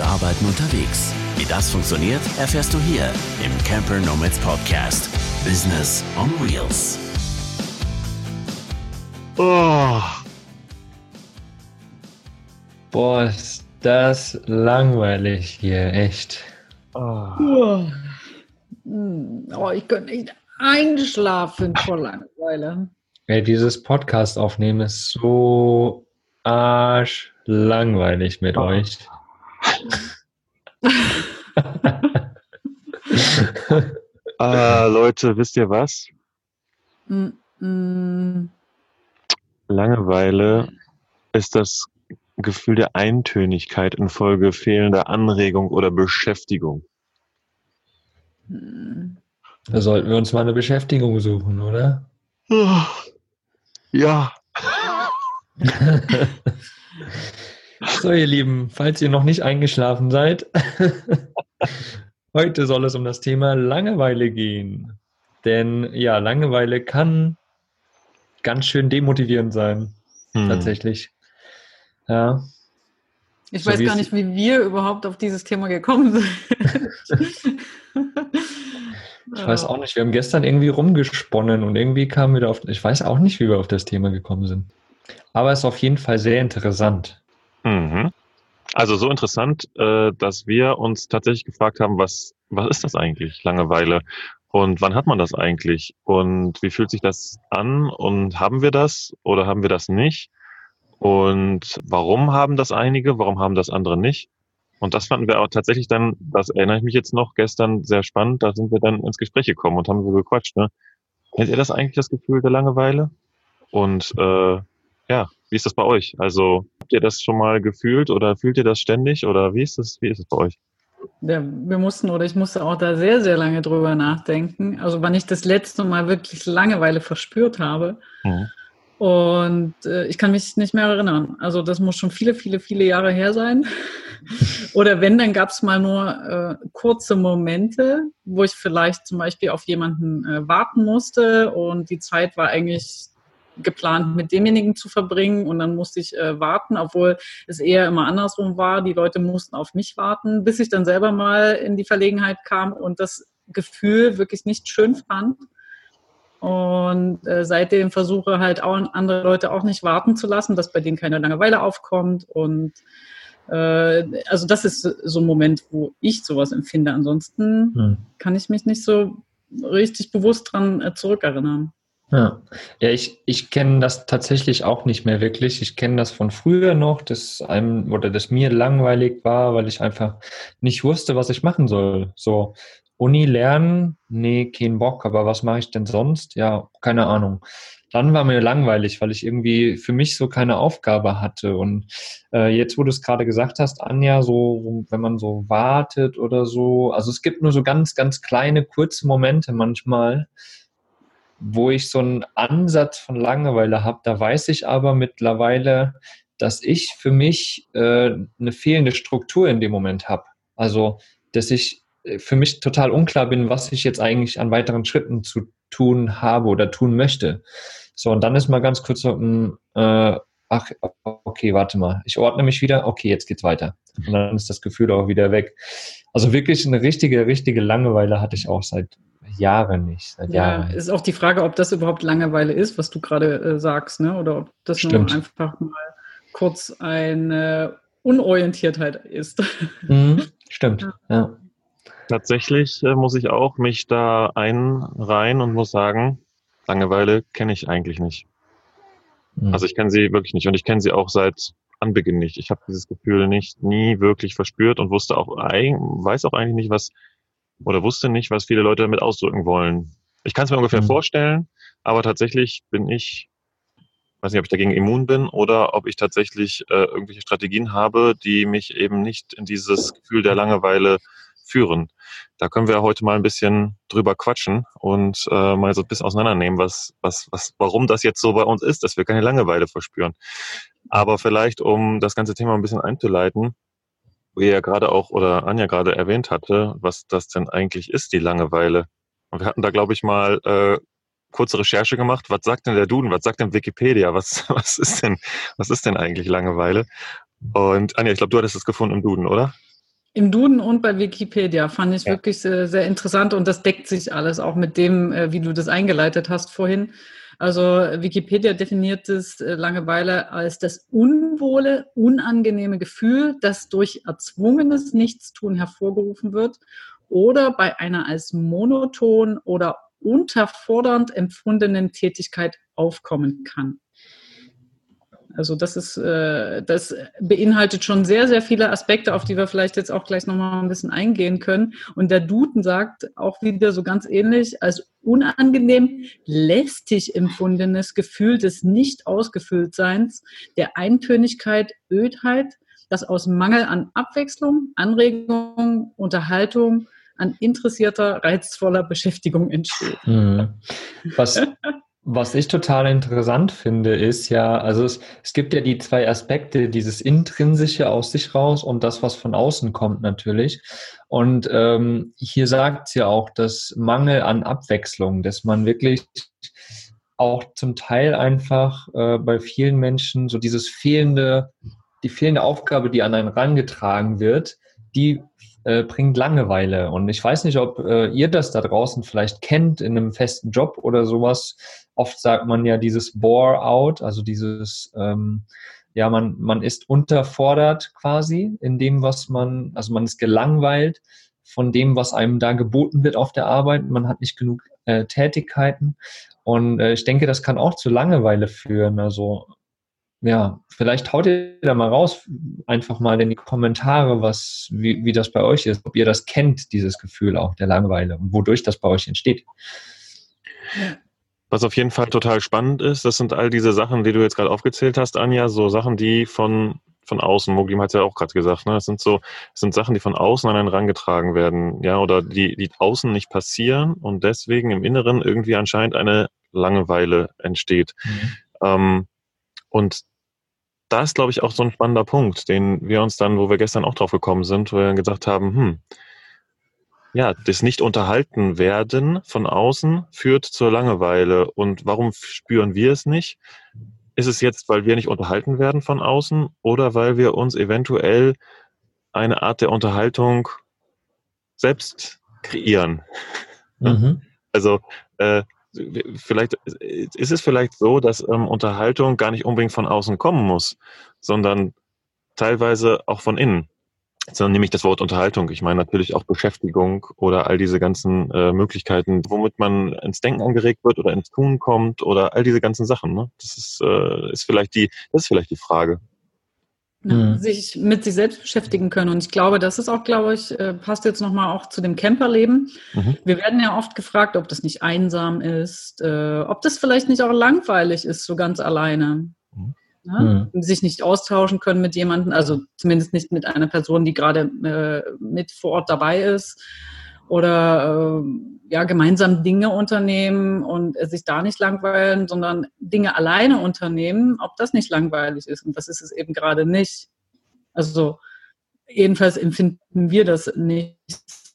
und Arbeiten unterwegs. Wie das funktioniert, erfährst du hier im Camper Nomads Podcast. Business on Wheels. Oh. Boah, ist das langweilig hier, echt. Oh, oh ich könnte nicht einschlafen vor Langeweile. Ey, dieses Podcast aufnehmen ist so arschlangweilig mit oh. euch. Ah, Leute, wisst ihr was? Mm -mm. Langeweile ist das Gefühl der Eintönigkeit infolge fehlender Anregung oder Beschäftigung. Da sollten wir uns mal eine Beschäftigung suchen, oder? Ja. so, ihr Lieben, falls ihr noch nicht eingeschlafen seid, heute soll es um das Thema Langeweile gehen. Denn ja, Langeweile kann ganz schön demotivierend sein, hm. tatsächlich. Ja. Ich so weiß gar nicht, wie wir überhaupt auf dieses Thema gekommen sind. ich weiß auch nicht. Wir haben gestern irgendwie rumgesponnen und irgendwie kamen wir da auf. Ich weiß auch nicht, wie wir auf das Thema gekommen sind. Aber es ist auf jeden Fall sehr interessant. Mhm. Also so interessant, äh, dass wir uns tatsächlich gefragt haben, was, was ist das eigentlich, Langeweile? Und wann hat man das eigentlich? Und wie fühlt sich das an? Und haben wir das oder haben wir das nicht? Und warum haben das einige, warum haben das andere nicht? Und das fanden wir auch tatsächlich dann, das erinnere ich mich jetzt noch, gestern sehr spannend, da sind wir dann ins Gespräch gekommen und haben so gequatscht. Ne? Kennt ihr das eigentlich, das Gefühl der Langeweile? Und äh, ja, wie ist das bei euch? Also habt ihr das schon mal gefühlt oder fühlt ihr das ständig oder wie ist es, wie ist es bei euch? Ja, wir mussten oder ich musste auch da sehr, sehr lange drüber nachdenken. Also wann ich das letzte Mal wirklich Langeweile verspürt habe. Mhm. Und äh, ich kann mich nicht mehr erinnern. Also das muss schon viele, viele, viele Jahre her sein. Oder wenn, dann gab es mal nur äh, kurze Momente, wo ich vielleicht zum Beispiel auf jemanden äh, warten musste und die Zeit war eigentlich geplant, mit demjenigen zu verbringen und dann musste ich äh, warten, obwohl es eher immer andersrum war. Die Leute mussten auf mich warten, bis ich dann selber mal in die Verlegenheit kam und das Gefühl wirklich nicht schön fand und äh, seitdem versuche halt auch andere Leute auch nicht warten zu lassen, dass bei denen keine Langeweile aufkommt. Und äh, also das ist so ein Moment, wo ich sowas empfinde. Ansonsten hm. kann ich mich nicht so richtig bewusst dran äh, zurückerinnern. Ja, ja ich, ich kenne das tatsächlich auch nicht mehr wirklich. Ich kenne das von früher noch, dass einem oder dass mir langweilig war, weil ich einfach nicht wusste, was ich machen soll. So, Uni lernen? Nee, kein Bock, aber was mache ich denn sonst? Ja, keine Ahnung. Dann war mir langweilig, weil ich irgendwie für mich so keine Aufgabe hatte. Und äh, jetzt, wo du es gerade gesagt hast, Anja, so, wenn man so wartet oder so, also es gibt nur so ganz, ganz kleine, kurze Momente manchmal, wo ich so einen Ansatz von Langeweile habe. Da weiß ich aber mittlerweile, dass ich für mich äh, eine fehlende Struktur in dem Moment habe. Also, dass ich äh, für mich total unklar bin, was ich jetzt eigentlich an weiteren Schritten zu tun habe oder tun möchte. So, und dann ist mal ganz kurz so, mh, hm, äh, ach, okay, warte mal, ich ordne mich wieder, okay, jetzt geht's weiter. Und dann ist das Gefühl auch wieder weg. Also wirklich eine richtige, richtige Langeweile hatte ich auch seit Jahren nicht. Seit ja, Jahren. ist auch die Frage, ob das überhaupt Langeweile ist, was du gerade äh, sagst, ne? oder ob das Stimmt. nur einfach mal kurz eine Unorientiertheit ist. Mhm, stimmt, ja. Tatsächlich äh, muss ich auch mich da einreihen und muss sagen, Langeweile kenne ich eigentlich nicht. Mhm. Also ich kenne sie wirklich nicht und ich kenne sie auch seit Anbeginn nicht. Ich habe dieses Gefühl nicht nie wirklich verspürt und wusste auch weiß auch eigentlich nicht, was oder wusste nicht, was viele Leute damit ausdrücken wollen. Ich kann es mir ungefähr mhm. vorstellen, aber tatsächlich bin ich, weiß nicht, ob ich dagegen immun bin oder ob ich tatsächlich äh, irgendwelche Strategien habe, die mich eben nicht in dieses Gefühl der Langeweile führen. Da können wir heute mal ein bisschen drüber quatschen und äh, mal so ein bisschen auseinandernehmen, was, was, was, warum das jetzt so bei uns ist, dass wir keine Langeweile verspüren. Aber vielleicht, um das ganze Thema ein bisschen einzuleiten, wie ja gerade auch oder Anja gerade erwähnt hatte, was das denn eigentlich ist, die Langeweile. Und wir hatten da, glaube ich, mal äh, kurze Recherche gemacht. Was sagt denn der Duden? Was sagt denn Wikipedia? Was, was ist denn, was ist denn eigentlich Langeweile? Und Anja, ich glaube, du hattest es gefunden im Duden, oder? Im Duden und bei Wikipedia fand ich ja. wirklich sehr, sehr, interessant und das deckt sich alles auch mit dem, äh, wie du das eingeleitet hast vorhin. Also Wikipedia definiert es äh, Langeweile als das unwohle, unangenehme Gefühl, das durch erzwungenes Nichtstun hervorgerufen wird oder bei einer als monoton oder unterfordernd empfundenen Tätigkeit aufkommen kann. Also das ist, äh, das beinhaltet schon sehr, sehr viele Aspekte, auf die wir vielleicht jetzt auch gleich nochmal ein bisschen eingehen können. Und der Duden sagt auch wieder so ganz ähnlich, als unangenehm, lästig empfundenes Gefühl des Nicht-Ausgefülltseins, der Eintönigkeit, Ödheit, das aus Mangel an Abwechslung, Anregung, Unterhaltung, an interessierter, reizvoller Beschäftigung entsteht. Mhm. Was, was ich total interessant finde, ist ja, also es, es gibt ja die zwei Aspekte, dieses Intrinsische aus sich raus und das, was von außen kommt natürlich. Und ähm, hier sagt es ja auch, dass Mangel an Abwechslung, dass man wirklich auch zum Teil einfach äh, bei vielen Menschen so dieses fehlende, die fehlende Aufgabe, die an einen rangetragen wird, die äh, bringt Langeweile. Und ich weiß nicht, ob äh, ihr das da draußen vielleicht kennt in einem festen Job oder sowas. Oft sagt man ja dieses Bore-out, also dieses, ähm, ja, man, man ist unterfordert quasi in dem, was man, also man ist gelangweilt von dem, was einem da geboten wird auf der Arbeit. Man hat nicht genug äh, Tätigkeiten. Und äh, ich denke, das kann auch zu Langeweile führen. Also ja, vielleicht haut ihr da mal raus, einfach mal in die Kommentare, was, wie, wie das bei euch ist, ob ihr das kennt, dieses Gefühl auch der Langeweile und wodurch das bei euch entsteht. Was auf jeden Fall total spannend ist, das sind all diese Sachen, die du jetzt gerade aufgezählt hast, Anja, so Sachen, die von, von außen, Moglim hat es ja auch gerade gesagt, ne? das sind so, das sind Sachen, die von außen an einen rangetragen werden, ja, oder die, die außen nicht passieren und deswegen im Inneren irgendwie anscheinend eine Langeweile entsteht. Mhm. Ähm, und da ist, glaube ich, auch so ein spannender Punkt, den wir uns dann, wo wir gestern auch drauf gekommen sind, wo wir gesagt haben, hm, ja, das nicht unterhalten werden von außen führt zur Langeweile. Und warum spüren wir es nicht? Ist es jetzt, weil wir nicht unterhalten werden von außen oder weil wir uns eventuell eine Art der Unterhaltung selbst kreieren? Mhm. Also äh, vielleicht ist es vielleicht so, dass ähm, Unterhaltung gar nicht unbedingt von außen kommen muss, sondern teilweise auch von innen. Sondern nämlich das Wort Unterhaltung. Ich meine natürlich auch Beschäftigung oder all diese ganzen äh, Möglichkeiten, womit man ins Denken angeregt wird oder ins Tun kommt oder all diese ganzen Sachen. Ne? Das ist, äh, ist vielleicht die, das ist vielleicht die Frage mhm. sich mit sich selbst beschäftigen können. Und ich glaube, das ist auch, glaube ich, äh, passt jetzt nochmal auch zu dem Camperleben. Mhm. Wir werden ja oft gefragt, ob das nicht einsam ist, äh, ob das vielleicht nicht auch langweilig ist, so ganz alleine. Mhm. Ja? Mhm. Sich nicht austauschen können mit jemandem, also zumindest nicht mit einer Person, die gerade äh, mit vor Ort dabei ist oder äh, ja gemeinsam Dinge unternehmen und sich da nicht langweilen, sondern Dinge alleine unternehmen, ob das nicht langweilig ist. Und das ist es eben gerade nicht. Also jedenfalls empfinden wir das nicht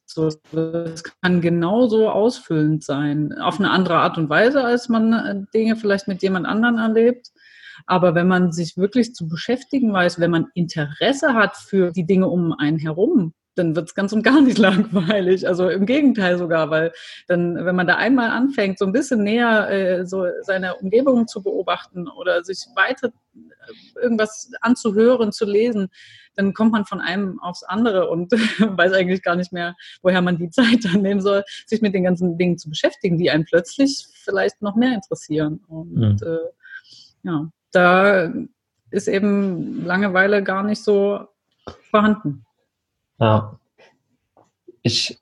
so. Es kann genauso ausfüllend sein, auf eine andere Art und Weise, als man äh, Dinge vielleicht mit jemand anderen erlebt. Aber wenn man sich wirklich zu beschäftigen weiß, wenn man Interesse hat für die Dinge um einen herum, dann wird es ganz und gar nicht langweilig. Also im Gegenteil sogar, weil dann, wenn man da einmal anfängt, so ein bisschen näher äh, so seine Umgebung zu beobachten oder sich weiter äh, irgendwas anzuhören, zu lesen, dann kommt man von einem aufs andere und weiß eigentlich gar nicht mehr, woher man die Zeit dann nehmen soll, sich mit den ganzen Dingen zu beschäftigen, die einen plötzlich vielleicht noch mehr interessieren. Und mhm. äh, ja, da ist eben Langeweile gar nicht so vorhanden. Ja. Ich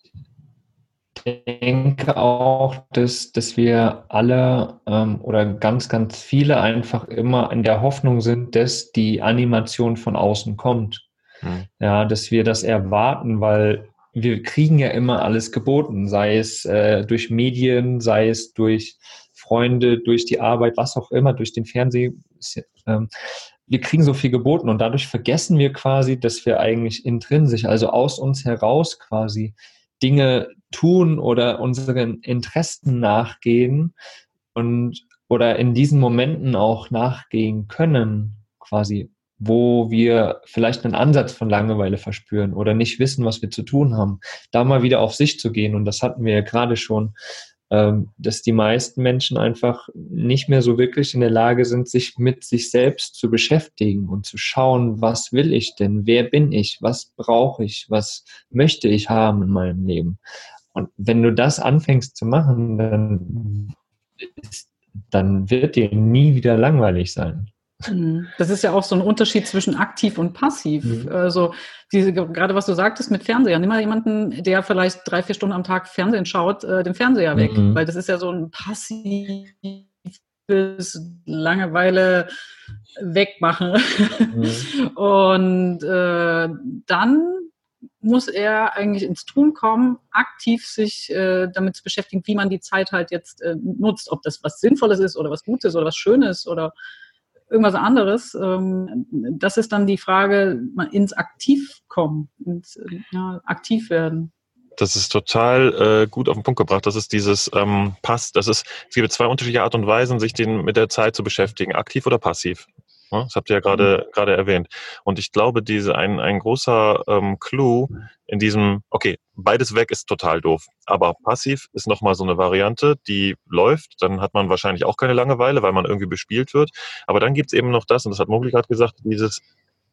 denke auch, dass, dass wir alle ähm, oder ganz, ganz viele einfach immer in der Hoffnung sind, dass die Animation von außen kommt. Mhm. Ja, dass wir das erwarten, weil wir kriegen ja immer alles geboten, sei es äh, durch Medien, sei es durch Freunde, durch die Arbeit, was auch immer, durch den Fernsehen. Ähm, wir kriegen so viel geboten und dadurch vergessen wir quasi, dass wir eigentlich intrinsisch, also aus uns heraus quasi Dinge tun oder unseren Interessen nachgehen und oder in diesen Momenten auch nachgehen können, quasi wo wir vielleicht einen Ansatz von Langeweile verspüren oder nicht wissen, was wir zu tun haben, da mal wieder auf sich zu gehen. Und das hatten wir ja gerade schon, dass die meisten Menschen einfach nicht mehr so wirklich in der Lage sind, sich mit sich selbst zu beschäftigen und zu schauen, was will ich denn, wer bin ich, was brauche ich, was möchte ich haben in meinem Leben. Und wenn du das anfängst zu machen, dann, dann wird dir nie wieder langweilig sein. Mhm. Das ist ja auch so ein Unterschied zwischen aktiv und passiv. Mhm. Also diese, gerade was du sagtest mit Fernseher. Nimm mal jemanden, der vielleicht drei, vier Stunden am Tag Fernsehen schaut, äh, den Fernseher weg. Mhm. Weil das ist ja so ein passives Langeweile wegmachen. Mhm. und äh, dann muss er eigentlich ins Tun kommen, aktiv sich äh, damit zu beschäftigen, wie man die Zeit halt jetzt äh, nutzt, ob das was Sinnvolles ist oder was Gutes oder was Schönes oder irgendwas anderes. Ähm, das ist dann die Frage, ins Aktiv kommen, ins ja, aktiv werden. Das ist total äh, gut auf den Punkt gebracht. Das ist dieses ähm, Pass. Das ist, es gibt zwei unterschiedliche Art und Weisen, sich den, mit der Zeit zu beschäftigen, aktiv oder passiv. Ne? Das habt ihr ja gerade mhm. gerade erwähnt. Und ich glaube, diese ein, ein großer ähm, Clou in diesem, okay, beides weg ist total doof. Aber passiv ist nochmal so eine Variante, die läuft. Dann hat man wahrscheinlich auch keine Langeweile, weil man irgendwie bespielt wird. Aber dann gibt's eben noch das, und das hat Mogli gerade gesagt, dieses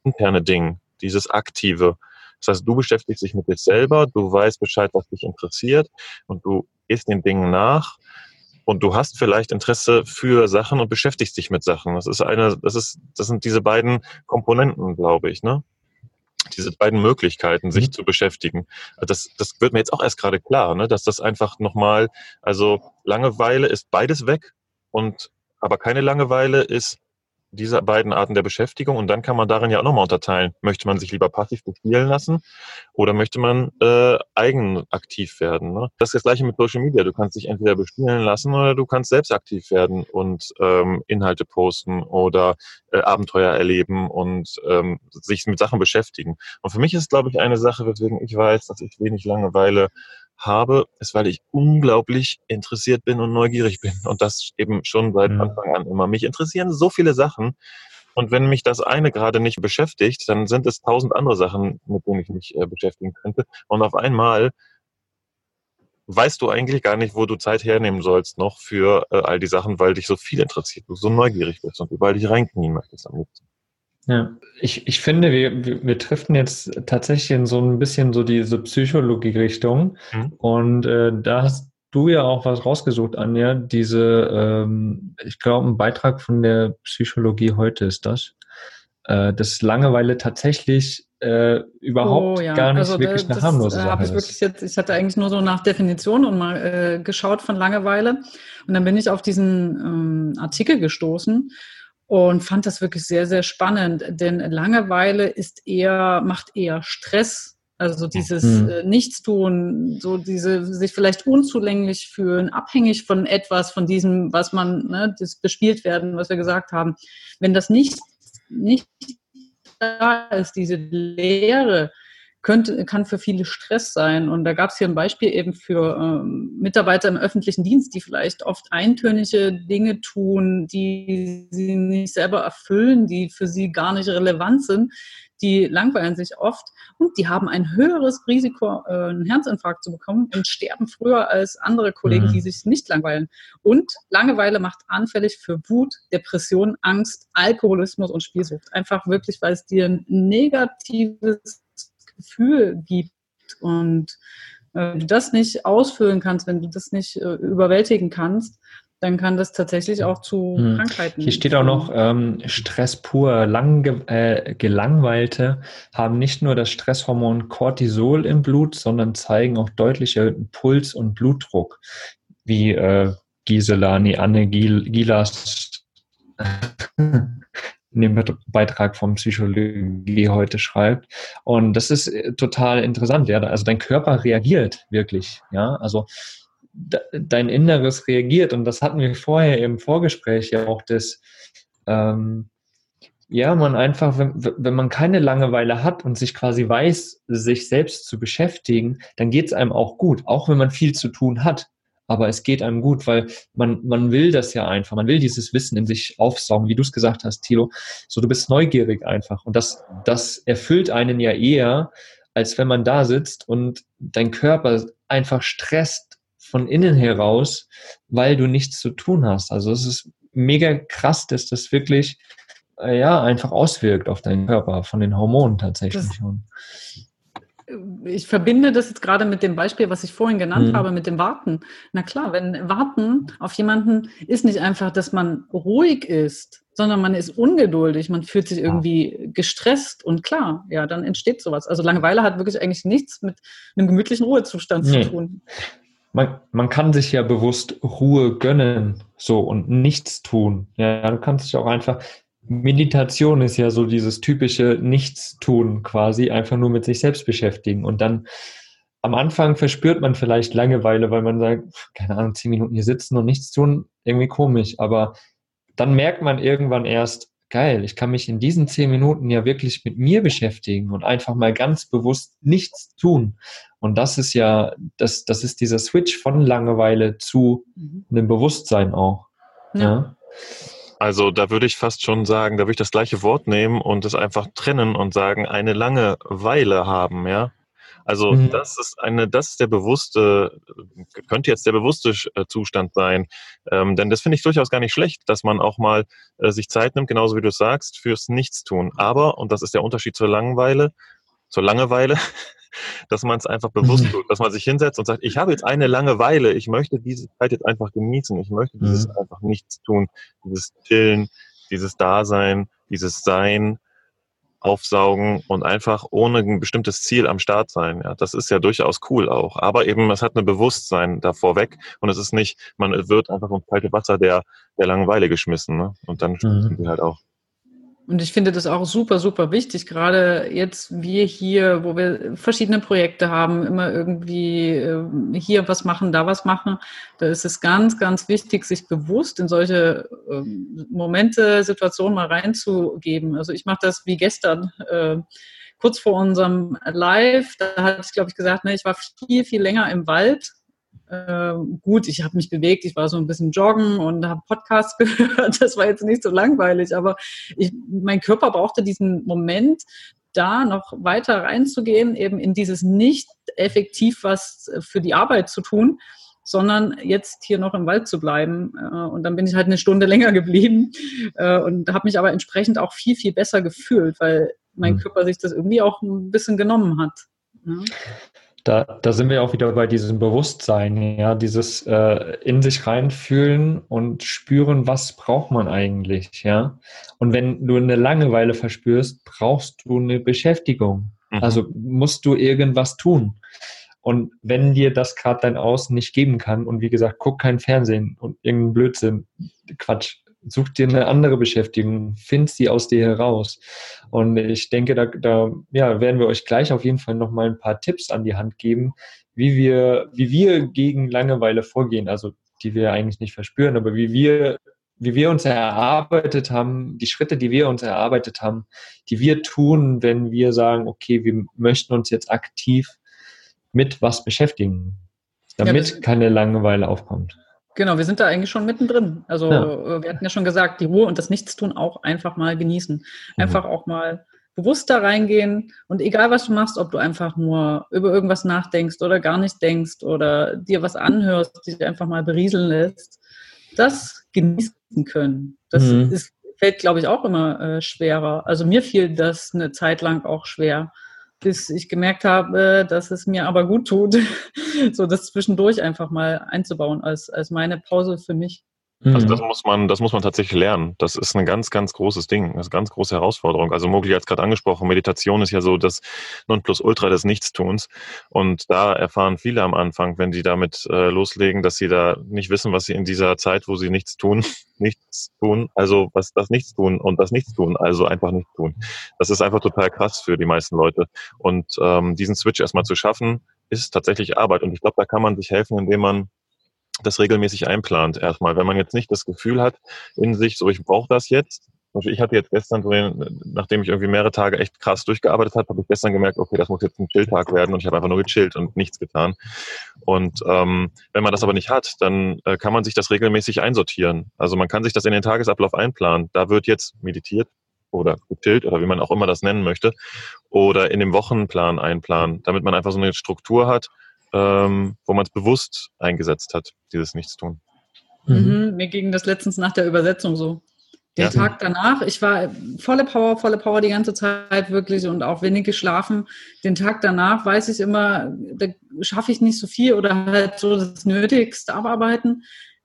interne Ding, dieses aktive. Das heißt, du beschäftigst dich mit dir selber, du weißt Bescheid, was dich interessiert und du gehst den Dingen nach und du hast vielleicht Interesse für Sachen und beschäftigst dich mit Sachen. Das ist eine, das ist, das sind diese beiden Komponenten, glaube ich, ne? Diese beiden Möglichkeiten, sich mhm. zu beschäftigen. Das, das wird mir jetzt auch erst gerade klar, ne? dass das einfach nochmal, also Langeweile ist beides weg und aber keine Langeweile ist diese beiden Arten der Beschäftigung und dann kann man darin ja auch nochmal unterteilen. Möchte man sich lieber passiv bespielen lassen oder möchte man äh, eigen aktiv werden? Ne? Das ist das gleiche mit Social Media. Du kannst dich entweder bespielen lassen oder du kannst selbst aktiv werden und ähm, Inhalte posten oder äh, Abenteuer erleben und ähm, sich mit Sachen beschäftigen. Und für mich ist, glaube ich, eine Sache, weswegen ich weiß, dass ich wenig Langeweile habe, ist, weil ich unglaublich interessiert bin und neugierig bin. Und das eben schon seit mhm. Anfang an immer. Mich interessieren so viele Sachen. Und wenn mich das eine gerade nicht beschäftigt, dann sind es tausend andere Sachen, mit denen ich mich äh, beschäftigen könnte. Und auf einmal weißt du eigentlich gar nicht, wo du Zeit hernehmen sollst noch für äh, all die Sachen, weil dich so viel interessiert, du so neugierig bist und überall dich reinknien möchtest am liebsten. Ja, ich, ich finde, wir, wir, wir driften jetzt tatsächlich in so ein bisschen so diese Psychologie-Richtung. Mhm. Und äh, da hast du ja auch was rausgesucht, Anja. Diese, ähm, ich glaube, ein Beitrag von der Psychologie heute ist das. Äh, dass Langeweile tatsächlich äh, überhaupt oh, ja. gar nicht also, wirklich eine harmlose Sache ich wirklich jetzt, ich hatte eigentlich nur so nach Definition und mal äh, geschaut von Langeweile. Und dann bin ich auf diesen ähm, Artikel gestoßen und fand das wirklich sehr, sehr spannend, denn Langeweile ist eher, macht eher Stress. Also dieses mhm. äh, Nichtstun, so diese sich vielleicht unzulänglich fühlen, abhängig von etwas, von diesem, was man, ne, das bespielt werden, was wir gesagt haben. Wenn das nicht, nicht da ist, diese Leere, könnte, kann für viele Stress sein. Und da gab es hier ein Beispiel eben für ähm, Mitarbeiter im öffentlichen Dienst, die vielleicht oft eintönige Dinge tun, die sie nicht selber erfüllen, die für sie gar nicht relevant sind. Die langweilen sich oft und die haben ein höheres Risiko, äh, einen Herzinfarkt zu bekommen und sterben früher als andere Kollegen, mhm. die sich nicht langweilen. Und Langeweile macht anfällig für Wut, Depression, Angst, Alkoholismus und Spielsucht. Einfach wirklich, weil es dir ein negatives Gefühl gibt und äh, du das nicht ausfüllen kannst, wenn du das nicht äh, überwältigen kannst, dann kann das tatsächlich auch zu hm. Krankheiten. Hier steht auch noch ähm, Stress pur. Lang, äh, Gelangweilte haben nicht nur das Stresshormon Cortisol im Blut, sondern zeigen auch deutlich erhöhten Puls und Blutdruck, wie äh, Gisela, Anne Gilas in dem Beitrag vom Psychologie heute schreibt. Und das ist äh, total interessant, ja. Also dein Körper reagiert wirklich, ja. Also dein Inneres reagiert. Und das hatten wir vorher im Vorgespräch ja auch, dass ähm, ja, man einfach, wenn, wenn man keine Langeweile hat und sich quasi weiß, sich selbst zu beschäftigen, dann geht es einem auch gut, auch wenn man viel zu tun hat. Aber es geht einem gut, weil man, man will das ja einfach, man will dieses Wissen in sich aufsaugen, wie du es gesagt hast, Thilo. So, du bist neugierig einfach. Und das, das erfüllt einen ja eher, als wenn man da sitzt und dein Körper einfach stresst von innen heraus, weil du nichts zu tun hast. Also es ist mega krass, dass das wirklich äh, ja einfach auswirkt auf deinen Körper von den Hormonen tatsächlich. Das, ich verbinde das jetzt gerade mit dem Beispiel, was ich vorhin genannt mhm. habe, mit dem Warten. Na klar, wenn Warten auf jemanden ist nicht einfach, dass man ruhig ist, sondern man ist ungeduldig, man fühlt sich irgendwie gestresst und klar, ja, dann entsteht sowas. Also Langeweile hat wirklich eigentlich nichts mit einem gemütlichen Ruhezustand nee. zu tun. Man, man kann sich ja bewusst Ruhe gönnen, so und nichts tun. Ja, du kannst dich auch einfach, Meditation ist ja so dieses typische Nichtstun quasi, einfach nur mit sich selbst beschäftigen. Und dann am Anfang verspürt man vielleicht Langeweile, weil man sagt, keine Ahnung, zehn Minuten hier sitzen und nichts tun, irgendwie komisch. Aber dann merkt man irgendwann erst, geil, ich kann mich in diesen zehn Minuten ja wirklich mit mir beschäftigen und einfach mal ganz bewusst nichts tun. Und das ist ja, das, das ist dieser Switch von Langeweile zu mhm. einem Bewusstsein auch. ja. ja. Also da würde ich fast schon sagen, da würde ich das gleiche Wort nehmen und es einfach trennen und sagen, eine lange Weile haben, ja. Also mhm. das ist eine, das ist der bewusste, könnte jetzt der bewusste äh, Zustand sein. Ähm, denn das finde ich durchaus gar nicht schlecht, dass man auch mal äh, sich Zeit nimmt, genauso wie du sagst, fürs Nichtstun. Aber, und das ist der Unterschied zur Langeweile, zur Langeweile, dass man es einfach bewusst mhm. tut, dass man sich hinsetzt und sagt, ich habe jetzt eine Langeweile, ich möchte diese Zeit jetzt einfach genießen, ich möchte dieses mhm. einfach nichts tun, dieses Chillen, dieses Dasein, dieses Sein aufsaugen und einfach ohne ein bestimmtes Ziel am Start sein. Ja, das ist ja durchaus cool auch. Aber eben, es hat ein Bewusstsein davor weg und es ist nicht, man wird einfach ins kalte Wasser der, der Langeweile geschmissen. Ne? Und dann mhm. die halt auch. Und ich finde das auch super, super wichtig, gerade jetzt wir hier, wo wir verschiedene Projekte haben, immer irgendwie äh, hier was machen, da was machen. Da ist es ganz, ganz wichtig, sich bewusst in solche ähm, Momente, Situationen mal reinzugeben. Also ich mache das wie gestern. Äh, kurz vor unserem Live, da hatte ich, glaube ich, gesagt, ne, ich war viel, viel länger im Wald äh, gut, ich habe mich bewegt, ich war so ein bisschen joggen und habe Podcasts gehört. Das war jetzt nicht so langweilig, aber ich, mein Körper brauchte diesen Moment, da noch weiter reinzugehen, eben in dieses nicht effektiv was für die Arbeit zu tun, sondern jetzt hier noch im Wald zu bleiben. Äh, und dann bin ich halt eine Stunde länger geblieben äh, und habe mich aber entsprechend auch viel, viel besser gefühlt, weil mein mhm. Körper sich das irgendwie auch ein bisschen genommen hat. Ja. Da, da sind wir auch wieder bei diesem Bewusstsein, ja, dieses äh, in sich reinfühlen und spüren, was braucht man eigentlich, ja. Und wenn du eine Langeweile verspürst, brauchst du eine Beschäftigung. Mhm. Also musst du irgendwas tun. Und wenn dir das gerade dein Außen nicht geben kann, und wie gesagt, guck kein Fernsehen und irgendeinen Blödsinn, Quatsch, such dir eine andere Beschäftigung, find sie aus dir heraus. Und ich denke, da, da ja, werden wir euch gleich auf jeden Fall nochmal ein paar Tipps an die Hand geben, wie wir, wie wir gegen Langeweile vorgehen, also die wir eigentlich nicht verspüren, aber wie wir, wie wir uns erarbeitet haben, die Schritte, die wir uns erarbeitet haben, die wir tun, wenn wir sagen, okay, wir möchten uns jetzt aktiv mit was beschäftigen, damit ja, keine Langeweile aufkommt. Genau, wir sind da eigentlich schon mittendrin. Also ja. Äh, wir hatten ja schon gesagt, die Ruhe und das Nichtstun auch einfach mal genießen. Mhm. Einfach mhm. auch mal bewusst da reingehen und egal was du machst, ob du einfach nur über irgendwas nachdenkst oder gar nicht denkst oder dir was anhörst, dich einfach mal berieseln lässt, das genießen können. Das mhm. ist, fällt, glaube ich, auch immer äh, schwerer. Also mir fiel das eine Zeit lang auch schwer bis ich gemerkt habe, dass es mir aber gut tut, so das zwischendurch einfach mal einzubauen als, als meine Pause für mich. Also das muss man, das muss man tatsächlich lernen. Das ist ein ganz, ganz großes Ding. Das ist eine ganz große Herausforderung. Also Mogli hat es gerade angesprochen, Meditation ist ja so das Nonplusultra des Nichtstuns. Und da erfahren viele am Anfang, wenn sie damit äh, loslegen, dass sie da nicht wissen, was sie in dieser Zeit, wo sie nichts tun, nichts tun, also was das Nichts tun und das Nichts tun, also einfach nichts tun. Das ist einfach total krass für die meisten Leute. Und ähm, diesen Switch erstmal zu schaffen, ist tatsächlich Arbeit. Und ich glaube, da kann man sich helfen, indem man das regelmäßig einplant erstmal. Wenn man jetzt nicht das Gefühl hat in sich, so ich brauche das jetzt, ich hatte jetzt gestern, nachdem ich irgendwie mehrere Tage echt krass durchgearbeitet habe, habe ich gestern gemerkt, okay, das muss jetzt ein Chilltag werden und ich habe einfach nur gechillt und nichts getan. Und ähm, wenn man das aber nicht hat, dann äh, kann man sich das regelmäßig einsortieren. Also man kann sich das in den Tagesablauf einplanen. Da wird jetzt meditiert oder gechillt oder wie man auch immer das nennen möchte oder in dem Wochenplan einplanen, damit man einfach so eine Struktur hat, ähm, wo man es bewusst eingesetzt hat, dieses Nichtstun. Mhm. mhm. Mir ging das letztens nach der Übersetzung so. Der ja. Tag danach, ich war volle Power, volle Power die ganze Zeit wirklich und auch wenig geschlafen. Den Tag danach weiß ich immer, da schaffe ich nicht so viel oder halt so das Nötigste abarbeiten.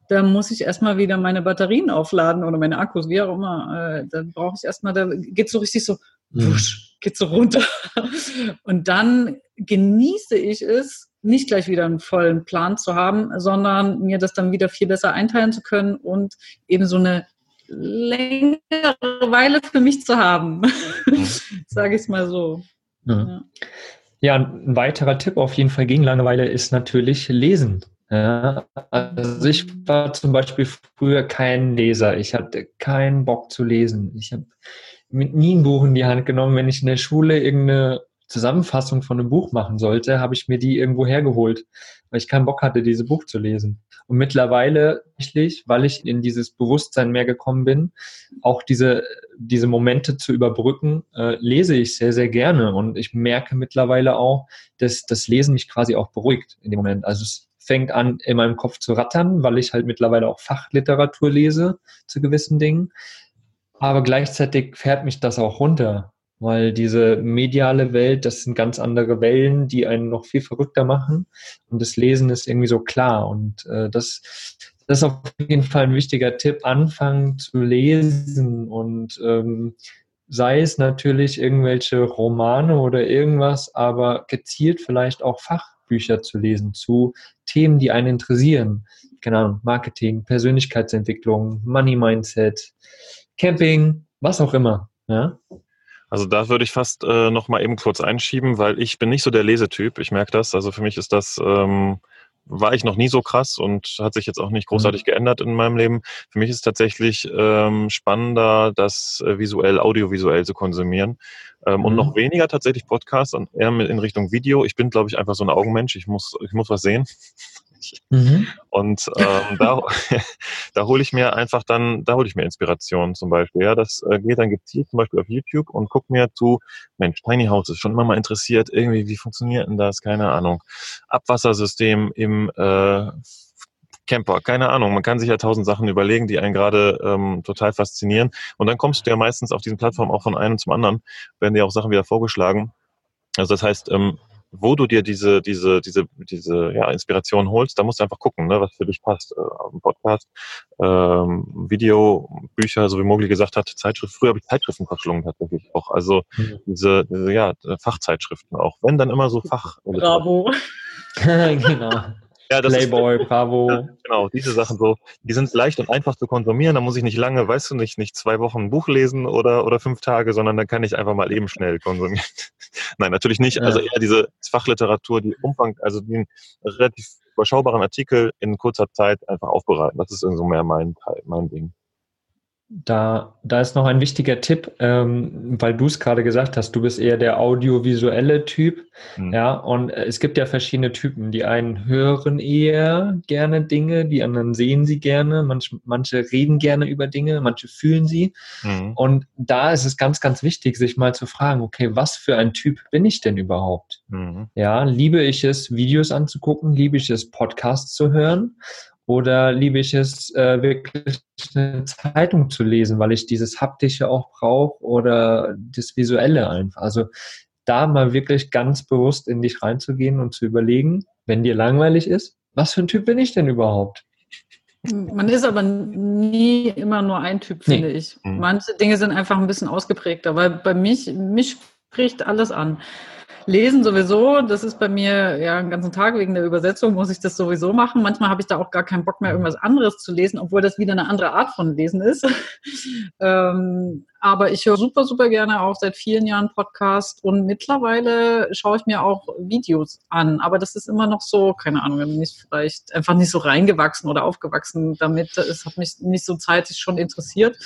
Da muss ich erstmal wieder meine Batterien aufladen oder meine Akkus, wie auch immer. Äh, da brauche ich erstmal, da geht so richtig so, mhm. wusch, geht so runter. Und dann genieße ich es, nicht gleich wieder einen vollen Plan zu haben, sondern mir das dann wieder viel besser einteilen zu können und eben so eine längere Weile für mich zu haben, sage ich es mal so. Mhm. Ja. ja. ein weiterer Tipp auf jeden Fall gegen Langeweile ist natürlich Lesen. Ja, also ich war zum Beispiel früher kein Leser. Ich hatte keinen Bock zu lesen. Ich habe nie ein Buch in die Hand genommen, wenn ich in der Schule irgendeine Zusammenfassung von einem Buch machen sollte, habe ich mir die irgendwo hergeholt, weil ich keinen Bock hatte, dieses Buch zu lesen. Und mittlerweile, weil ich in dieses Bewusstsein mehr gekommen bin, auch diese, diese Momente zu überbrücken, äh, lese ich sehr, sehr gerne. Und ich merke mittlerweile auch, dass das Lesen mich quasi auch beruhigt in dem Moment. Also es fängt an, in meinem Kopf zu rattern, weil ich halt mittlerweile auch Fachliteratur lese zu gewissen Dingen. Aber gleichzeitig fährt mich das auch runter weil diese mediale Welt, das sind ganz andere Wellen, die einen noch viel verrückter machen und das Lesen ist irgendwie so klar und äh, das, das ist auf jeden Fall ein wichtiger Tipp, anfangen zu lesen und ähm, sei es natürlich irgendwelche Romane oder irgendwas, aber gezielt vielleicht auch Fachbücher zu lesen zu Themen, die einen interessieren. Keine Ahnung, Marketing, Persönlichkeitsentwicklung, Money Mindset, Camping, was auch immer. Ja? Also da würde ich fast äh, noch mal eben kurz einschieben, weil ich bin nicht so der Lesetyp. Ich merke das. Also für mich ist das ähm, war ich noch nie so krass und hat sich jetzt auch nicht großartig mhm. geändert in meinem Leben. Für mich ist es tatsächlich ähm, spannender, das äh, visuell, audiovisuell zu konsumieren. Ähm, mhm. Und noch weniger tatsächlich Podcasts und eher in Richtung Video. Ich bin, glaube ich, einfach so ein Augenmensch. Ich muss, ich muss was sehen nicht. Mhm. Und ähm, da, da hole ich mir einfach dann, da hole ich mir Inspiration zum Beispiel. Ja, das äh, geht dann gezielt zum Beispiel auf YouTube und guck mir zu, Mensch, Tiny House ist schon immer mal interessiert, irgendwie, wie funktioniert denn das? Keine Ahnung. Abwassersystem im äh, Camper, keine Ahnung. Man kann sich ja tausend Sachen überlegen, die einen gerade ähm, total faszinieren. Und dann kommst du ja meistens auf diesen Plattformen auch von einem zum anderen, werden dir auch Sachen wieder vorgeschlagen. Also das heißt, ähm, wo du dir diese, diese, diese, diese ja, Inspiration holst, da musst du einfach gucken, ne, was für dich passt. Äh, Podcast, ähm, Video, Bücher, so wie Mogli gesagt hat, Zeitschrift. Früher habe ich Zeitschriften verschlungen tatsächlich auch. Also mhm. diese, diese ja, Fachzeitschriften auch. Wenn dann immer so Fach. Bravo. genau. Ja, Playboy, ist, Bravo. Genau, diese Sachen so, die sind leicht und einfach zu konsumieren. Da muss ich nicht lange, weißt du nicht, nicht zwei Wochen ein Buch lesen oder, oder fünf Tage, sondern da kann ich einfach mal eben schnell konsumieren. Nein, natürlich nicht. Also eher diese Fachliteratur, die Umfang, also den relativ überschaubaren Artikel in kurzer Zeit einfach aufbereiten. Das ist so mehr mein Teil, mein Ding. Da, da ist noch ein wichtiger Tipp, ähm, weil du es gerade gesagt hast, du bist eher der audiovisuelle Typ. Mhm. Ja, und es gibt ja verschiedene Typen. Die einen hören eher gerne Dinge, die anderen sehen sie gerne, manche, manche reden gerne über Dinge, manche fühlen sie. Mhm. Und da ist es ganz, ganz wichtig, sich mal zu fragen, okay, was für ein Typ bin ich denn überhaupt? Mhm. Ja, liebe ich es, Videos anzugucken, liebe ich es, Podcasts zu hören? Oder liebe ich es, äh, wirklich eine Zeitung zu lesen, weil ich dieses Haptische auch brauche oder das Visuelle einfach. Also da mal wirklich ganz bewusst in dich reinzugehen und zu überlegen, wenn dir langweilig ist, was für ein Typ bin ich denn überhaupt? Man ist aber nie immer nur ein Typ, finde nee. ich. Mhm. Manche Dinge sind einfach ein bisschen ausgeprägter, weil bei mich, mich spricht alles an. Lesen sowieso, das ist bei mir ja einen ganzen Tag wegen der Übersetzung, muss ich das sowieso machen. Manchmal habe ich da auch gar keinen Bock mehr, irgendwas anderes zu lesen, obwohl das wieder eine andere Art von Lesen ist. ähm, aber ich höre super, super gerne auch seit vielen Jahren Podcast und mittlerweile schaue ich mir auch Videos an. Aber das ist immer noch so, keine Ahnung, nicht vielleicht einfach nicht so reingewachsen oder aufgewachsen damit. Es hat mich nicht so zeitig schon interessiert.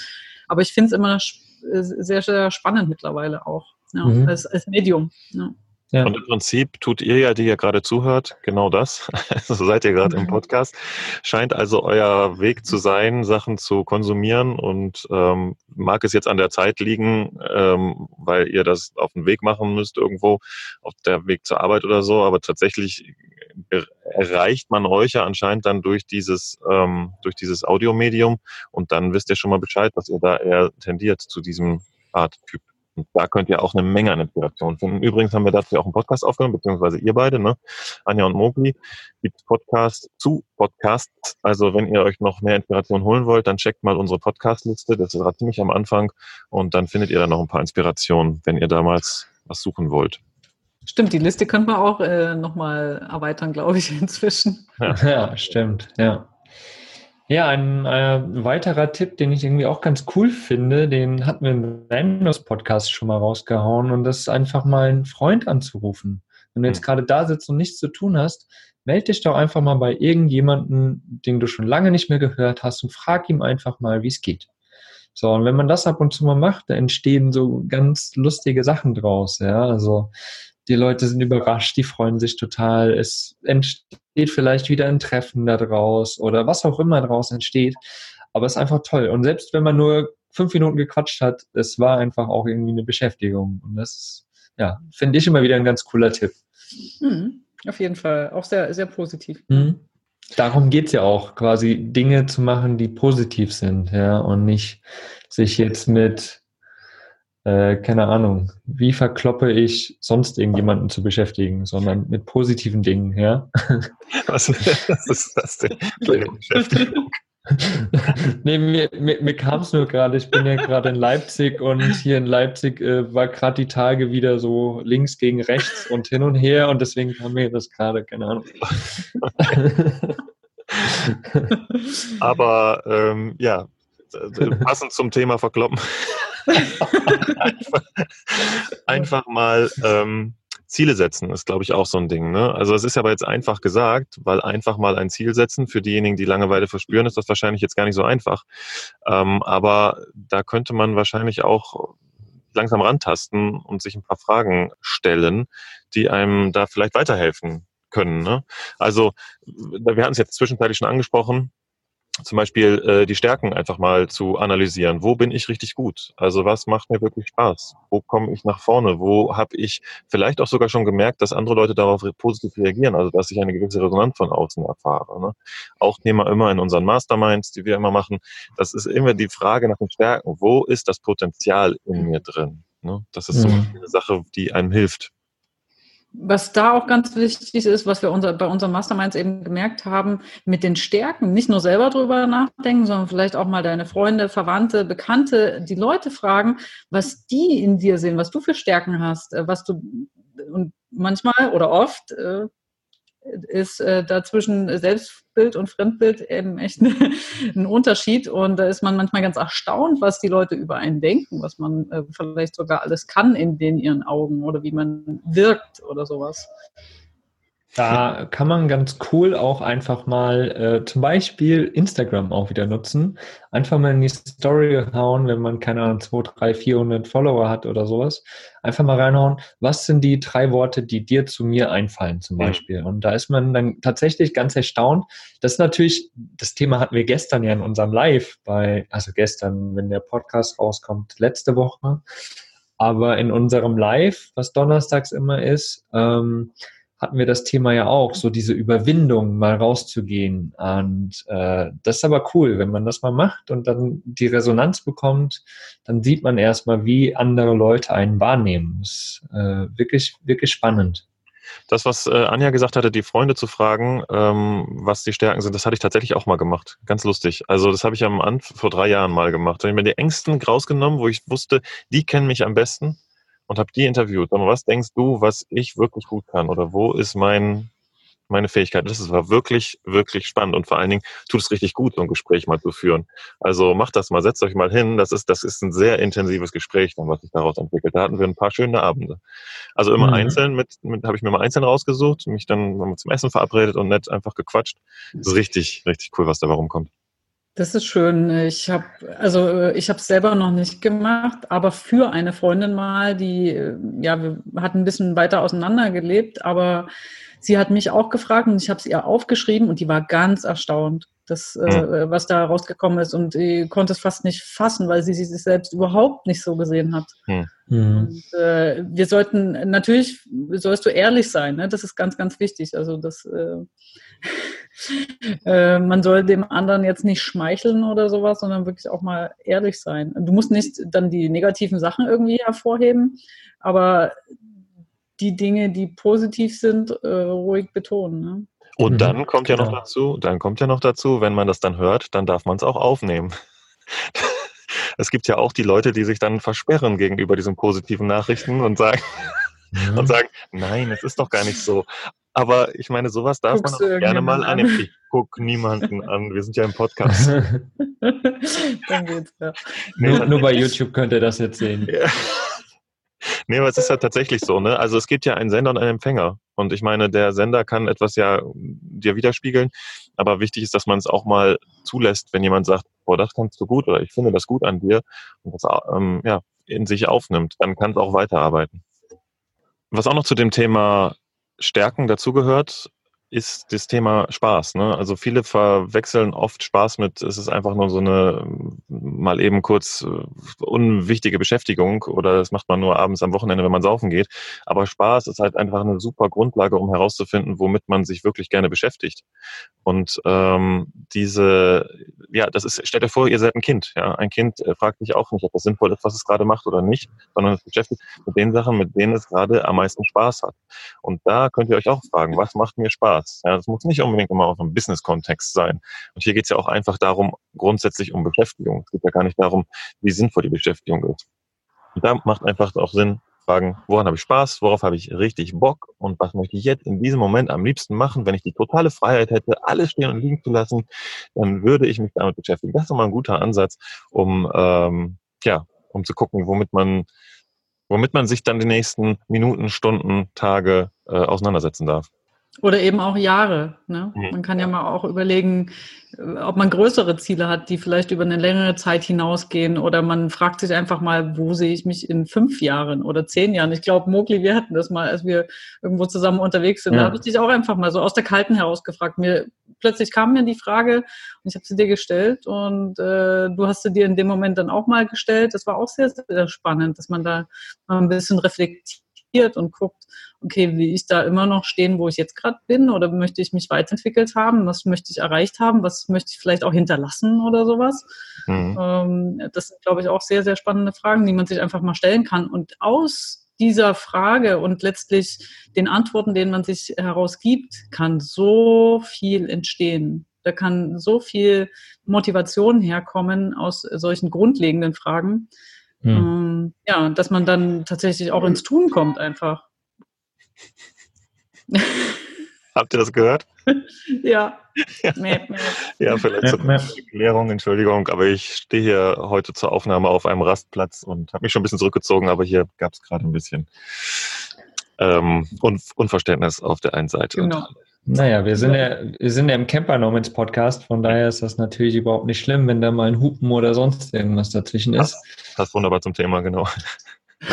Aber ich finde es immer sehr, sehr spannend mittlerweile auch, ja, mhm. als, als Medium. Ja. Ja. Und im Prinzip tut ihr ja, die ihr gerade zuhört, genau das. Also seid ihr gerade mhm. im Podcast. Scheint also euer Weg zu sein, Sachen zu konsumieren und ähm, mag es jetzt an der Zeit liegen, ähm, weil ihr das auf den Weg machen müsst irgendwo, auf der Weg zur Arbeit oder so. Aber tatsächlich erreicht man euch ja anscheinend dann durch dieses, ähm, durch dieses Audiomedium und dann wisst ihr schon mal Bescheid, was ihr da eher tendiert zu diesem Art Typ. Und da könnt ihr auch eine Menge an Inspiration finden. Übrigens haben wir dazu auch einen Podcast aufgenommen, beziehungsweise ihr beide, ne? Anja und Mogli, gibt Podcast zu Podcasts. Also wenn ihr euch noch mehr Inspiration holen wollt, dann checkt mal unsere Podcast-Liste. Das ist gerade ziemlich am Anfang. Und dann findet ihr da noch ein paar Inspirationen, wenn ihr damals was suchen wollt. Stimmt, die Liste können wir auch äh, nochmal erweitern, glaube ich, inzwischen. Ja, ja stimmt, ja. Ja, ein äh, weiterer Tipp, den ich irgendwie auch ganz cool finde, den hatten wir im Randos-Podcast schon mal rausgehauen und das ist einfach mal einen Freund anzurufen. Wenn du jetzt hm. gerade da sitzt und nichts zu tun hast, melde dich doch einfach mal bei irgendjemanden, den du schon lange nicht mehr gehört hast und frag ihm einfach mal, wie es geht. So, und wenn man das ab und zu mal macht, da entstehen so ganz lustige Sachen draus, ja. Also die Leute sind überrascht, die freuen sich total. Es entsteht vielleicht wieder ein Treffen daraus oder was auch immer daraus entsteht. Aber es ist einfach toll. Und selbst wenn man nur fünf Minuten gequatscht hat, es war einfach auch irgendwie eine Beschäftigung. Und das ist, ja, finde ich immer wieder ein ganz cooler Tipp. Mhm, auf jeden Fall. Auch sehr, sehr positiv. Mhm. Darum geht es ja auch, quasi Dinge zu machen, die positiv sind, ja, und nicht sich jetzt mit äh, keine Ahnung, wie verkloppe ich sonst irgendjemanden zu beschäftigen, sondern mit positiven Dingen, ja. Was, was ist das denn Beschäftigung? nee, mir, mir, mir kam es nur gerade, ich bin ja gerade in Leipzig und hier in Leipzig äh, war gerade die Tage wieder so links gegen rechts und hin und her und deswegen kam mir das gerade, keine Ahnung. Aber ähm, ja, äh, passend zum Thema Verkloppen einfach, mal ähm, Ziele setzen, ist, glaube ich, auch so ein Ding. Ne? Also es ist aber jetzt einfach gesagt, weil einfach mal ein Ziel setzen, für diejenigen, die Langeweile verspüren, ist das wahrscheinlich jetzt gar nicht so einfach. Ähm, aber da könnte man wahrscheinlich auch langsam rantasten und sich ein paar Fragen stellen, die einem da vielleicht weiterhelfen können. Ne? Also wir hatten es jetzt zwischenzeitlich schon angesprochen, zum Beispiel äh, die Stärken einfach mal zu analysieren. Wo bin ich richtig gut? Also was macht mir wirklich Spaß? Wo komme ich nach vorne? Wo habe ich vielleicht auch sogar schon gemerkt, dass andere Leute darauf positiv reagieren, also dass ich eine gewisse Resonanz von außen erfahre. Ne? Auch Thema immer in unseren Masterminds, die wir immer machen, das ist immer die Frage nach den Stärken. Wo ist das Potenzial in mir drin? Ne? Das ist so mhm. eine Sache, die einem hilft was da auch ganz wichtig ist, was wir unser, bei unseren Masterminds eben gemerkt haben, mit den Stärken nicht nur selber drüber nachdenken, sondern vielleicht auch mal deine Freunde, Verwandte, Bekannte, die Leute fragen, was die in dir sehen, was du für Stärken hast, äh, was du und manchmal oder oft äh, ist äh, dazwischen Selbstbild und Fremdbild eben echt ein Unterschied. Und da ist man manchmal ganz erstaunt, was die Leute über einen denken, was man äh, vielleicht sogar alles kann in den ihren Augen oder wie man wirkt oder sowas. Da kann man ganz cool auch einfach mal äh, zum Beispiel Instagram auch wieder nutzen. Einfach mal in die Story hauen, wenn man keine Ahnung, 2, 3, 400 Follower hat oder sowas. Einfach mal reinhauen, was sind die drei Worte, die dir zu mir einfallen zum Beispiel. Und da ist man dann tatsächlich ganz erstaunt. Das ist natürlich, das Thema hatten wir gestern ja in unserem Live bei, also gestern, wenn der Podcast rauskommt, letzte Woche. Aber in unserem Live, was donnerstags immer ist, ähm, hatten wir das Thema ja auch, so diese Überwindung, mal rauszugehen. Und äh, das ist aber cool, wenn man das mal macht und dann die Resonanz bekommt, dann sieht man erstmal, wie andere Leute einen wahrnehmen. Das ist äh, wirklich, wirklich spannend. Das, was äh, Anja gesagt hatte, die Freunde zu fragen, ähm, was die Stärken sind, das hatte ich tatsächlich auch mal gemacht. Ganz lustig. Also das habe ich am Anfang vor drei Jahren mal gemacht. Da habe ich mir die Ängsten rausgenommen, wo ich wusste, die kennen mich am besten und habe die interviewt. Aber was denkst du, was ich wirklich gut kann oder wo ist mein meine Fähigkeit. Das war wirklich, wirklich spannend und vor allen Dingen tut es richtig gut, so ein Gespräch mal zu führen. Also macht das mal, setzt euch mal hin. Das ist, das ist ein sehr intensives Gespräch, dann, was sich daraus entwickelt. Da hatten wir ein paar schöne Abende. Also immer mhm. einzeln mit, mit habe ich mir mal einzeln rausgesucht, mich dann zum Essen verabredet und nett einfach gequatscht. Das ist richtig, richtig cool, was dabei rumkommt. Das ist schön. Ich habe also ich habe es selber noch nicht gemacht, aber für eine Freundin mal, die ja wir hatten ein bisschen weiter auseinander gelebt, aber sie hat mich auch gefragt und ich habe es ihr aufgeschrieben und die war ganz erstaunt, dass, mhm. äh, was da rausgekommen ist und sie konnte es fast nicht fassen, weil sie sich selbst überhaupt nicht so gesehen hat. Mhm. Und, äh, wir sollten natürlich sollst du ehrlich sein, ne? Das ist ganz ganz wichtig. Also das äh, Äh, man soll dem anderen jetzt nicht schmeicheln oder sowas, sondern wirklich auch mal ehrlich sein. Du musst nicht dann die negativen Sachen irgendwie hervorheben, aber die Dinge, die positiv sind, äh, ruhig betonen. Ne? Und mhm. dann kommt ja noch genau. dazu, dann kommt ja noch dazu, wenn man das dann hört, dann darf man es auch aufnehmen. es gibt ja auch die Leute, die sich dann versperren gegenüber diesen positiven Nachrichten und sagen, und sagen, nein, es ist doch gar nicht so. Aber ich meine, sowas darf Guckst man auch gerne mal an. annehmen. Ich gucke niemanden an. Wir sind ja im Podcast. Dann geht's ja. Nee, nur, nur bei YouTube könnt ihr das jetzt sehen. Ja. Nee, aber es ist ja tatsächlich so, ne? Also es gibt ja einen Sender und einen Empfänger. Und ich meine, der Sender kann etwas ja dir widerspiegeln, aber wichtig ist, dass man es auch mal zulässt, wenn jemand sagt, boah, das kannst du gut oder ich finde das gut an dir und das ähm, ja, in sich aufnimmt, dann kann es auch weiterarbeiten. Was auch noch zu dem Thema Stärken dazugehört, ist das Thema Spaß. Ne? Also viele verwechseln oft Spaß mit, es ist einfach nur so eine mal eben kurz äh, unwichtige Beschäftigung oder das macht man nur abends am Wochenende, wenn man saufen geht. Aber Spaß ist halt einfach eine super Grundlage, um herauszufinden, womit man sich wirklich gerne beschäftigt. Und ähm, diese, ja, das ist, stellt euch vor, ihr seid ein Kind. Ja? Ein Kind äh, fragt sich auch nicht, ob das sinnvoll ist, was es gerade macht oder nicht, sondern es beschäftigt mit den Sachen, mit denen es gerade am meisten Spaß hat. Und da könnt ihr euch auch fragen, was macht mir Spaß? Ja, das muss nicht unbedingt immer auf einem Business-Kontext sein. Und hier geht es ja auch einfach darum, grundsätzlich um Beschäftigung. Es geht ja gar nicht darum, wie sinnvoll die Beschäftigung ist. Und da macht einfach auch Sinn, fragen, woran habe ich Spaß, worauf habe ich richtig Bock und was möchte ich jetzt in diesem Moment am liebsten machen, wenn ich die totale Freiheit hätte, alles stehen und liegen zu lassen, dann würde ich mich damit beschäftigen. Das ist nochmal ein guter Ansatz, um ähm, ja, um zu gucken, womit man, womit man sich dann die nächsten Minuten, Stunden, Tage äh, auseinandersetzen darf. Oder eben auch Jahre. Ne? Man kann ja mal auch überlegen, äh, ob man größere Ziele hat, die vielleicht über eine längere Zeit hinausgehen. Oder man fragt sich einfach mal, wo sehe ich mich in fünf Jahren oder zehn Jahren? Ich glaube, Mogli, wir hatten das mal, als wir irgendwo zusammen unterwegs sind. Ja. Da habe ich dich auch einfach mal so aus der Kalten heraus gefragt. Mir, plötzlich kam mir die Frage und ich habe sie dir gestellt und äh, du hast sie dir in dem Moment dann auch mal gestellt. Das war auch sehr, sehr spannend, dass man da mal ein bisschen reflektiert und guckt, okay, will ich da immer noch stehen, wo ich jetzt gerade bin oder möchte ich mich weiterentwickelt haben? Was möchte ich erreicht haben? Was möchte ich vielleicht auch hinterlassen oder sowas? Mhm. Ähm, das sind, glaube ich, auch sehr, sehr spannende Fragen, die man sich einfach mal stellen kann. Und aus dieser Frage und letztlich den Antworten, denen man sich herausgibt, kann so viel entstehen. Da kann so viel Motivation herkommen aus solchen grundlegenden Fragen. Mhm. ja, dass man dann tatsächlich auch ins Tun kommt einfach. Habt ihr das gehört? Ja. ja, vielleicht zur Erklärung, Entschuldigung, aber ich stehe hier heute zur Aufnahme auf einem Rastplatz und habe mich schon ein bisschen zurückgezogen, aber hier gab es gerade ein bisschen ähm, Un Unverständnis auf der einen Seite. Genau. Naja, wir sind ja, wir sind ja im Camper Nomads Podcast, von daher ist das natürlich überhaupt nicht schlimm, wenn da mal ein Hupen oder sonst irgendwas dazwischen ist. Das passt wunderbar zum Thema, genau.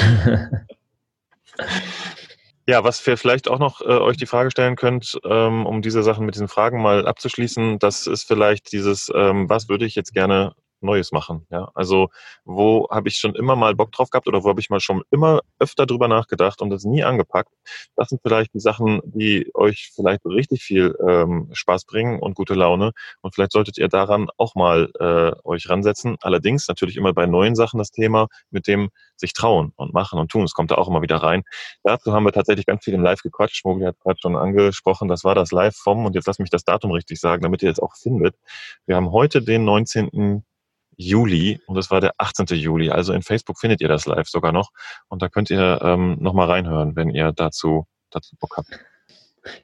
Ja, was wir vielleicht auch noch äh, euch die Frage stellen könnt, ähm, um diese Sachen mit diesen Fragen mal abzuschließen, das ist vielleicht dieses, ähm, was würde ich jetzt gerne Neues machen. Ja? Also wo habe ich schon immer mal Bock drauf gehabt oder wo habe ich mal schon immer öfter drüber nachgedacht und das nie angepackt. Das sind vielleicht die Sachen, die euch vielleicht richtig viel ähm, Spaß bringen und gute Laune. Und vielleicht solltet ihr daran auch mal äh, euch ransetzen. Allerdings natürlich immer bei neuen Sachen das Thema mit dem sich trauen und machen und tun. Es kommt da auch immer wieder rein. Dazu haben wir tatsächlich ganz viel im Live gequatscht. Mogli hat gerade schon angesprochen, das war das Live vom, und jetzt lass mich das Datum richtig sagen, damit ihr es auch findet. Wir haben heute den 19. Juli und es war der 18. Juli. Also in Facebook findet ihr das live sogar noch und da könnt ihr ähm, nochmal reinhören, wenn ihr dazu, dazu Bock habt.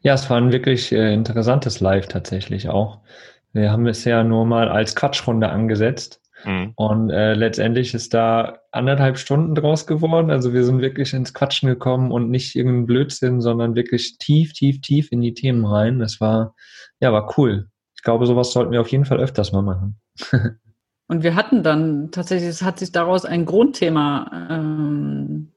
Ja, es war ein wirklich äh, interessantes Live tatsächlich auch. Wir haben es ja nur mal als Quatschrunde angesetzt mhm. und äh, letztendlich ist da anderthalb Stunden draus geworden. Also wir sind wirklich ins Quatschen gekommen und nicht irgendein Blödsinn, sondern wirklich tief, tief, tief in die Themen rein. Das war, ja, war cool. Ich glaube, sowas sollten wir auf jeden Fall öfters mal machen. Und wir hatten dann tatsächlich, es hat sich daraus ein Grundthema ähm,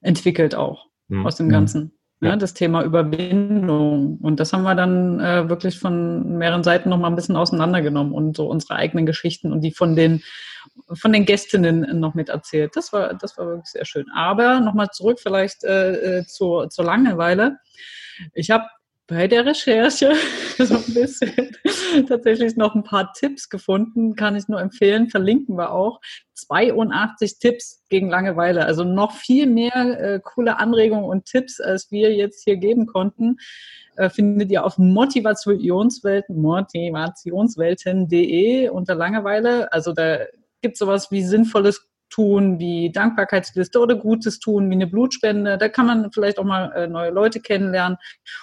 entwickelt auch mhm. aus dem Ganzen. Ja. ja. das Thema Überwindung. Und das haben wir dann äh, wirklich von mehreren Seiten nochmal ein bisschen auseinandergenommen und so unsere eigenen Geschichten und die von den, von den Gästinnen noch mit erzählt. Das war, das war wirklich sehr schön. Aber nochmal zurück vielleicht äh, äh zur, zur Langeweile. Ich habe bei der Recherche so ein bisschen tatsächlich noch ein paar Tipps gefunden, kann ich nur empfehlen, verlinken wir auch. 82 Tipps gegen Langeweile, also noch viel mehr äh, coole Anregungen und Tipps, als wir jetzt hier geben konnten, äh, findet ihr auf Motivationswelten, motivationswelten.de unter Langeweile. Also da gibt es sowas wie sinnvolles tun, wie Dankbarkeitsliste oder Gutes tun, wie eine Blutspende. Da kann man vielleicht auch mal äh, neue Leute kennenlernen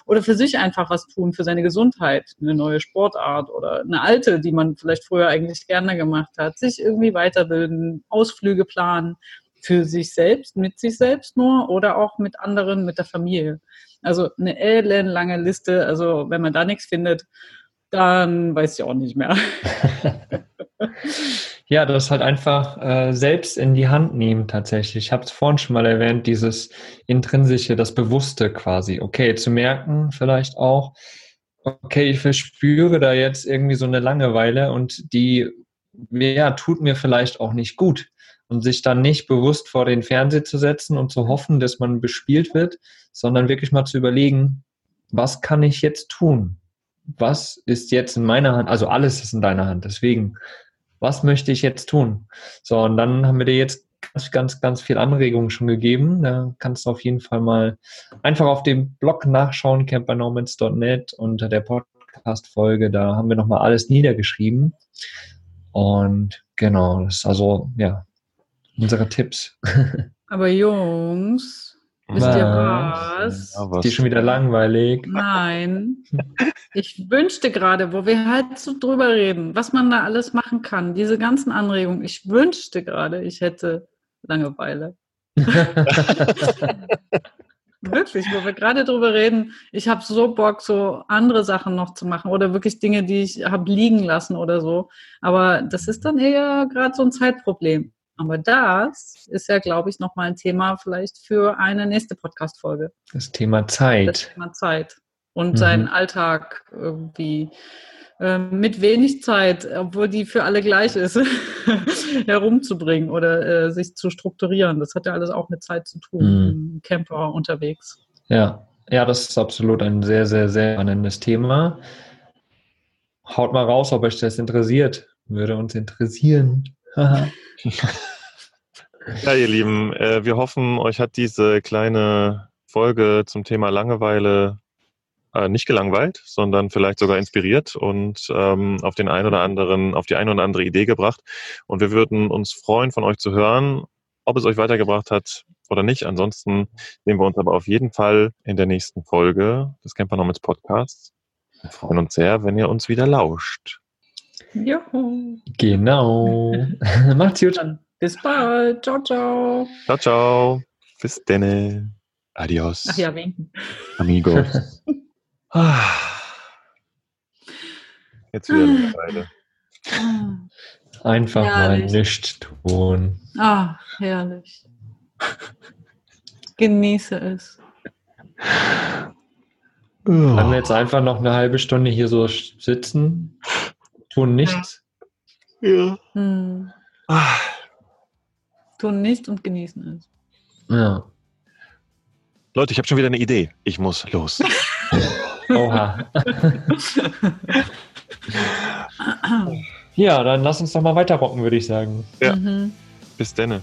oder für sich einfach was tun, für seine Gesundheit, eine neue Sportart oder eine alte, die man vielleicht früher eigentlich gerne gemacht hat, sich irgendwie weiterbilden, Ausflüge planen für sich selbst, mit sich selbst nur oder auch mit anderen, mit der Familie. Also eine ellenlange Liste. Also wenn man da nichts findet, dann weiß ich auch nicht mehr. Ja, das halt einfach äh, selbst in die Hand nehmen tatsächlich. Ich habe es vorhin schon mal erwähnt, dieses intrinsische, das Bewusste quasi. Okay, zu merken vielleicht auch, okay, ich verspüre da jetzt irgendwie so eine Langeweile und die, ja, tut mir vielleicht auch nicht gut. Und sich dann nicht bewusst vor den Fernseher zu setzen und zu hoffen, dass man bespielt wird, sondern wirklich mal zu überlegen, was kann ich jetzt tun? Was ist jetzt in meiner Hand? Also alles ist in deiner Hand. Deswegen was möchte ich jetzt tun? So, und dann haben wir dir jetzt ganz, ganz, ganz viel Anregungen schon gegeben. Da kannst du auf jeden Fall mal einfach auf dem Blog nachschauen, campernomads.net unter der Podcast-Folge. Da haben wir nochmal alles niedergeschrieben. Und genau, das ist also, ja, unsere Tipps. Aber Jungs, Wisst ihr was? Ja, was? Die schon wieder langweilig. Nein. Ich wünschte gerade, wo wir halt so drüber reden, was man da alles machen kann, diese ganzen Anregungen. Ich wünschte gerade, ich hätte Langeweile. wirklich, wo wir gerade drüber reden, ich habe so Bock, so andere Sachen noch zu machen oder wirklich Dinge, die ich habe liegen lassen oder so. Aber das ist dann eher gerade so ein Zeitproblem. Aber das ist ja, glaube ich, nochmal ein Thema vielleicht für eine nächste Podcast-Folge. Das Thema Zeit. Das Thema Zeit. Und mhm. seinen Alltag irgendwie äh, mit wenig Zeit, obwohl die für alle gleich ist, herumzubringen oder äh, sich zu strukturieren. Das hat ja alles auch mit Zeit zu tun, mhm. Camper unterwegs. Ja. ja, das ist absolut ein sehr, sehr, sehr spannendes Thema. Haut mal raus, ob euch das interessiert. Würde uns interessieren. Ja, ihr Lieben, äh, wir hoffen, euch hat diese kleine Folge zum Thema Langeweile äh, nicht gelangweilt, sondern vielleicht sogar inspiriert und ähm, auf den ein oder anderen, auf die eine oder andere Idee gebracht. Und wir würden uns freuen, von euch zu hören, ob es euch weitergebracht hat oder nicht. Ansonsten sehen wir uns aber auf jeden Fall in der nächsten Folge des Camper Nomads Podcasts. Wir freuen uns sehr, wenn ihr uns wieder lauscht. Juhu. Genau. Macht's gut. Dann bis bald. Ciao, ciao. Ciao, ciao. Bis denne. Adios. Ach ja, winken. Amigos. Jetzt wieder eine Weile. Einfach herrlich. mal nichts tun. Ah, herrlich. Genieße es. Können wir jetzt einfach noch eine halbe Stunde hier so sitzen? Tun nichts. Ja. Hm. Ah. Tun nichts und genießen es. Ja. Leute, ich habe schon wieder eine Idee. Ich muss los. Oha. ja, dann lass uns doch mal weiterrocken, würde ich sagen. Ja. Mhm. Bis denne.